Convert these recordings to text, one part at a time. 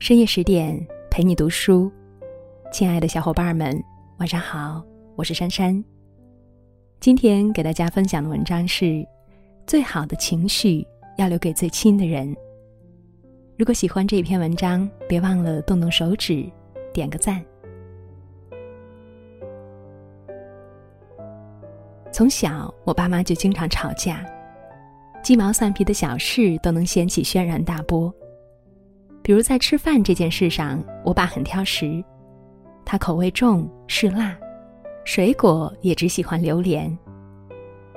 深夜十点陪你读书，亲爱的小伙伴们，晚上好，我是珊珊。今天给大家分享的文章是：最好的情绪要留给最亲的人。如果喜欢这篇文章，别忘了动动手指，点个赞。从小，我爸妈就经常吵架，鸡毛蒜皮的小事都能掀起轩然大波。比如在吃饭这件事上，我爸很挑食，他口味重、嗜辣，水果也只喜欢榴莲。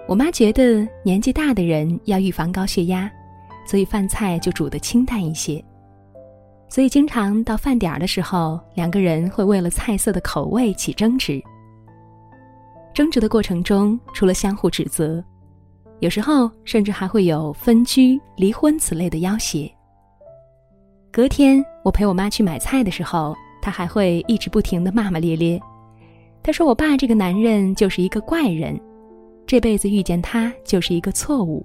我妈觉得年纪大的人要预防高血压，所以饭菜就煮的清淡一些。所以经常到饭点儿的时候，两个人会为了菜色的口味起争执。争执的过程中，除了相互指责，有时候甚至还会有分居、离婚此类的要挟。隔天，我陪我妈去买菜的时候，她还会一直不停的骂骂咧咧。她说：“我爸这个男人就是一个怪人，这辈子遇见他就是一个错误。”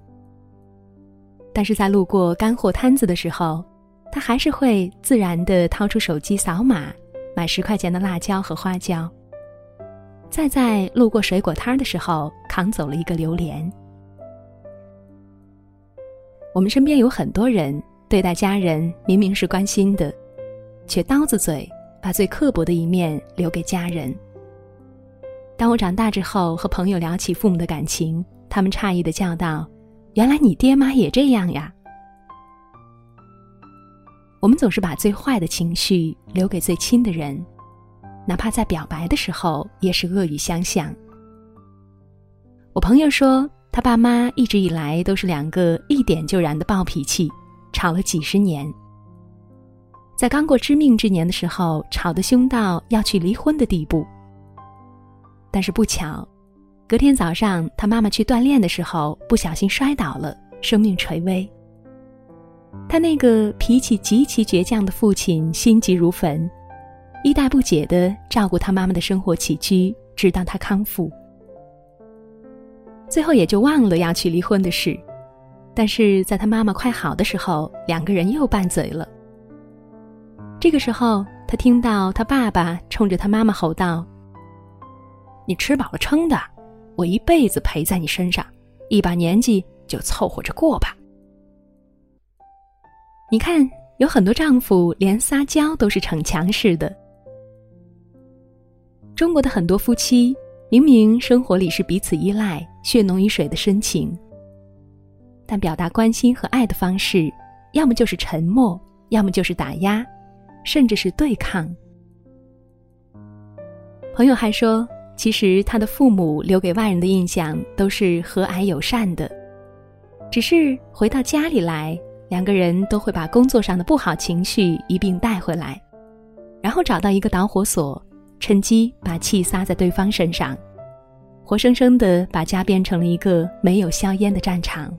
但是在路过干货摊子的时候，他还是会自然的掏出手机扫码，买十块钱的辣椒和花椒。再在路过水果摊的时候，扛走了一个榴莲。我们身边有很多人。对待家人明明是关心的，却刀子嘴，把最刻薄的一面留给家人。当我长大之后，和朋友聊起父母的感情，他们诧异的叫道：“原来你爹妈也这样呀！”我们总是把最坏的情绪留给最亲的人，哪怕在表白的时候也是恶语相向。我朋友说，他爸妈一直以来都是两个一点就燃的暴脾气。吵了几十年，在刚过知命之年的时候，吵得凶到要去离婚的地步。但是不巧，隔天早上他妈妈去锻炼的时候不小心摔倒了，生命垂危。他那个脾气极其倔强的父亲心急如焚，一代不解的照顾他妈妈的生活起居，直到他康复。最后也就忘了要去离婚的事。但是在他妈妈快好的时候，两个人又拌嘴了。这个时候，他听到他爸爸冲着他妈妈吼道：“你吃饱了撑的，我一辈子陪在你身上，一把年纪就凑合着过吧。”你看，有很多丈夫连撒娇都是逞强似的。中国的很多夫妻明明生活里是彼此依赖、血浓于水的深情。但表达关心和爱的方式，要么就是沉默，要么就是打压，甚至是对抗。朋友还说，其实他的父母留给外人的印象都是和蔼友善的，只是回到家里来，两个人都会把工作上的不好情绪一并带回来，然后找到一个导火索，趁机把气撒在对方身上，活生生的把家变成了一个没有硝烟的战场。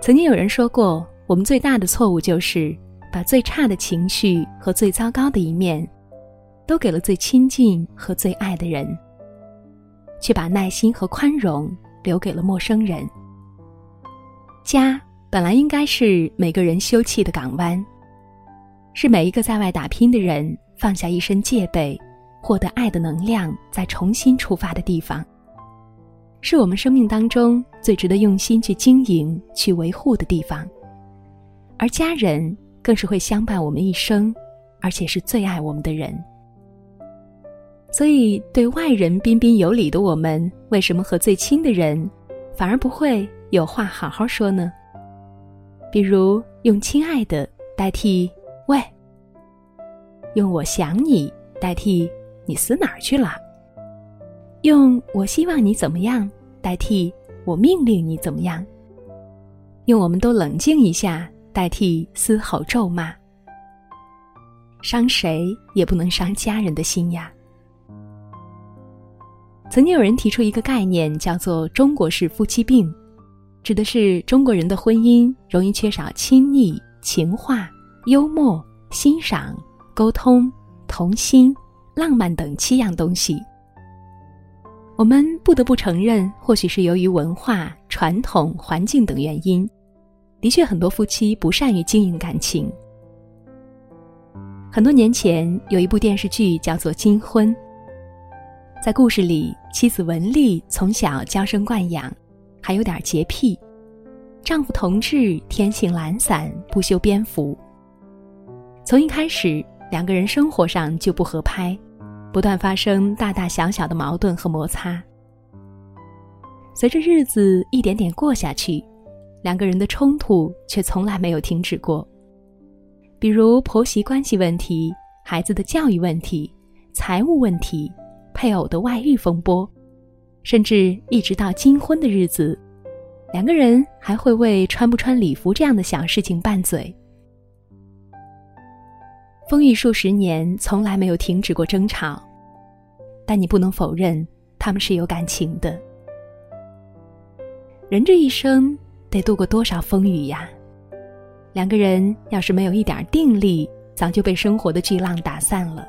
曾经有人说过，我们最大的错误就是把最差的情绪和最糟糕的一面，都给了最亲近和最爱的人，却把耐心和宽容留给了陌生人。家本来应该是每个人休憩的港湾，是每一个在外打拼的人放下一身戒备，获得爱的能量，再重新出发的地方。是我们生命当中最值得用心去经营、去维护的地方，而家人更是会相伴我们一生，而且是最爱我们的人。所以，对外人彬彬有礼的我们，为什么和最亲的人反而不会有话好好说呢？比如用“亲爱的”代替“喂”，用“我想你”代替“你死哪儿去了”，用“我希望你怎么样”。代替我命令你怎么样？用我们都冷静一下代替嘶吼咒骂，伤谁也不能伤家人的心呀。曾经有人提出一个概念，叫做“中国式夫妻病”，指的是中国人的婚姻容易缺少亲昵、情话、幽默、欣赏、沟通、童心、浪漫等七样东西。我们不得不承认，或许是由于文化、传统、环境等原因，的确很多夫妻不善于经营感情，很多年前有一部电视剧叫做《金婚》。在故事里，妻子文丽从小娇生惯养，还有点洁癖；丈夫同志天性懒散，不修边幅。从一开始，两个人生活上就不合拍，不断发生大大小小的矛盾和摩擦。随着日子一点点过下去，两个人的冲突却从来没有停止过。比如婆媳关系问题、孩子的教育问题、财务问题。配偶的外遇风波，甚至一直到金婚的日子，两个人还会为穿不穿礼服这样的小事情拌嘴。风雨数十年，从来没有停止过争吵，但你不能否认他们是有感情的。人这一生得度过多少风雨呀？两个人要是没有一点定力，早就被生活的巨浪打散了。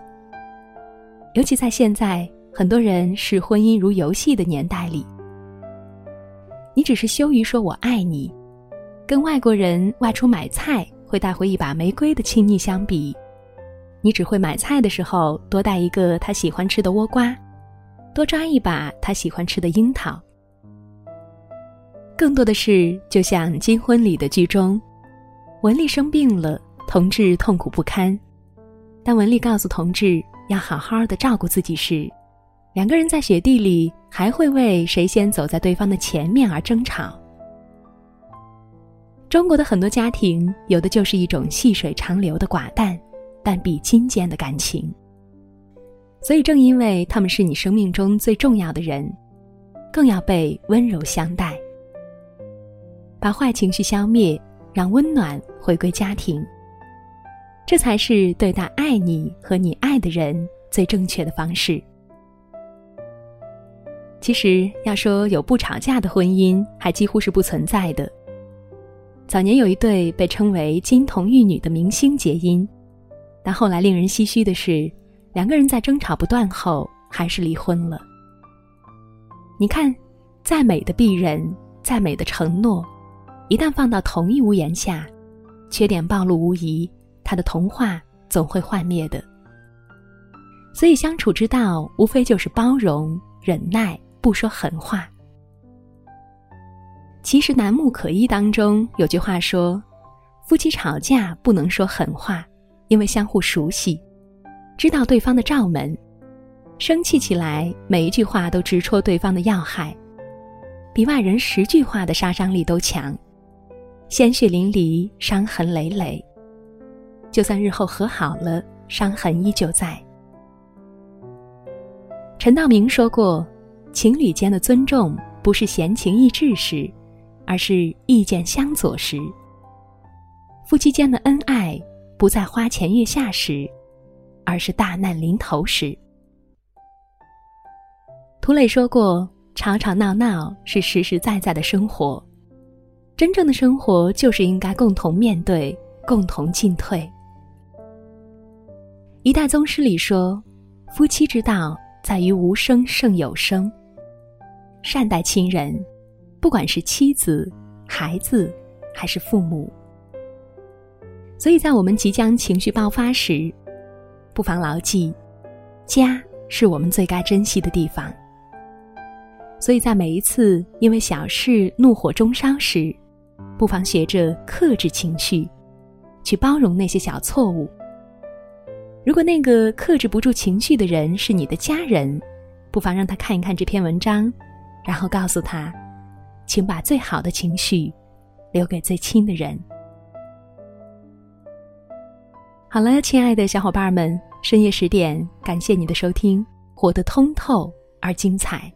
尤其在现在。很多人视婚姻如游戏的年代里，你只是羞于说我爱你，跟外国人外出买菜会带回一把玫瑰的亲昵相比，你只会买菜的时候多带一个他喜欢吃的倭瓜，多抓一把他喜欢吃的樱桃。更多的是，就像《金婚》里的剧中，文丽生病了，同志痛苦不堪，当文丽告诉同志要好好的照顾自己时。两个人在雪地里还会为谁先走在对方的前面而争吵。中国的很多家庭有的就是一种细水长流的寡淡，但比金坚的感情。所以正因为他们是你生命中最重要的人，更要被温柔相待。把坏情绪消灭，让温暖回归家庭，这才是对待爱你和你爱的人最正确的方式。其实要说有不吵架的婚姻，还几乎是不存在的。早年有一对被称为金童玉女的明星结姻，但后来令人唏嘘的是，两个人在争吵不断后还是离婚了。你看，再美的璧人，再美的承诺，一旦放到同一屋檐下，缺点暴露无遗，他的童话总会幻灭的。所以相处之道，无非就是包容、忍耐。不说狠话。其实《楠木可依》当中有句话说：“夫妻吵架不能说狠话，因为相互熟悉，知道对方的罩门。生气起来，每一句话都直戳对方的要害，比外人十句话的杀伤力都强，鲜血淋漓，伤痕累累。就算日后和好了，伤痕依旧在。”陈道明说过。情侣间的尊重，不是闲情逸致时，而是意见相左时；夫妻间的恩爱，不在花前月下时，而是大难临头时。涂磊说过：“吵吵闹闹是实实在在的生活，真正的生活就是应该共同面对，共同进退。”一代宗师里说：“夫妻之道，在于无声胜有声。”善待亲人，不管是妻子、孩子，还是父母。所以在我们即将情绪爆发时，不妨牢记，家是我们最该珍惜的地方。所以在每一次因为小事怒火中烧时，不妨学着克制情绪，去包容那些小错误。如果那个克制不住情绪的人是你的家人，不妨让他看一看这篇文章。然后告诉他，请把最好的情绪留给最亲的人。好了，亲爱的小伙伴们，深夜十点，感谢你的收听，活得通透而精彩。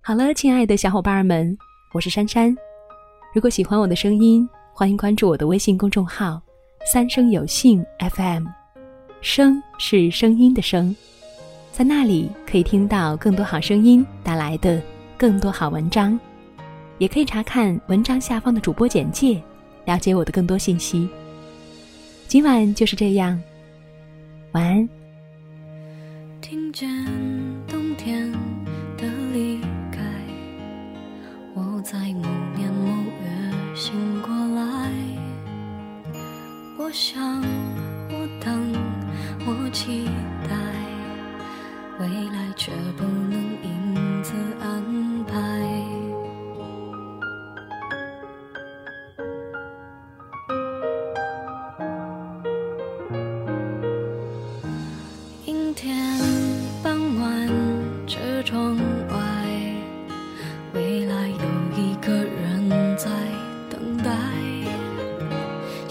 好了，亲爱的小伙伴们，我是珊珊。如果喜欢我的声音，欢迎关注我的微信公众号“三生有幸 FM”，声是声音的声。在那里可以听到更多好声音带来的更多好文章，也可以查看文章下方的主播简介，了解我的更多信息。今晚就是这样。晚安。听见冬天的离开我在某年某月醒过来。我想我等我期待未来却不能因此安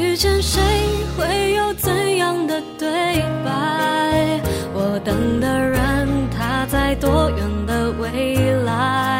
遇见谁会有怎样的对白？我等的人他在多远的未来？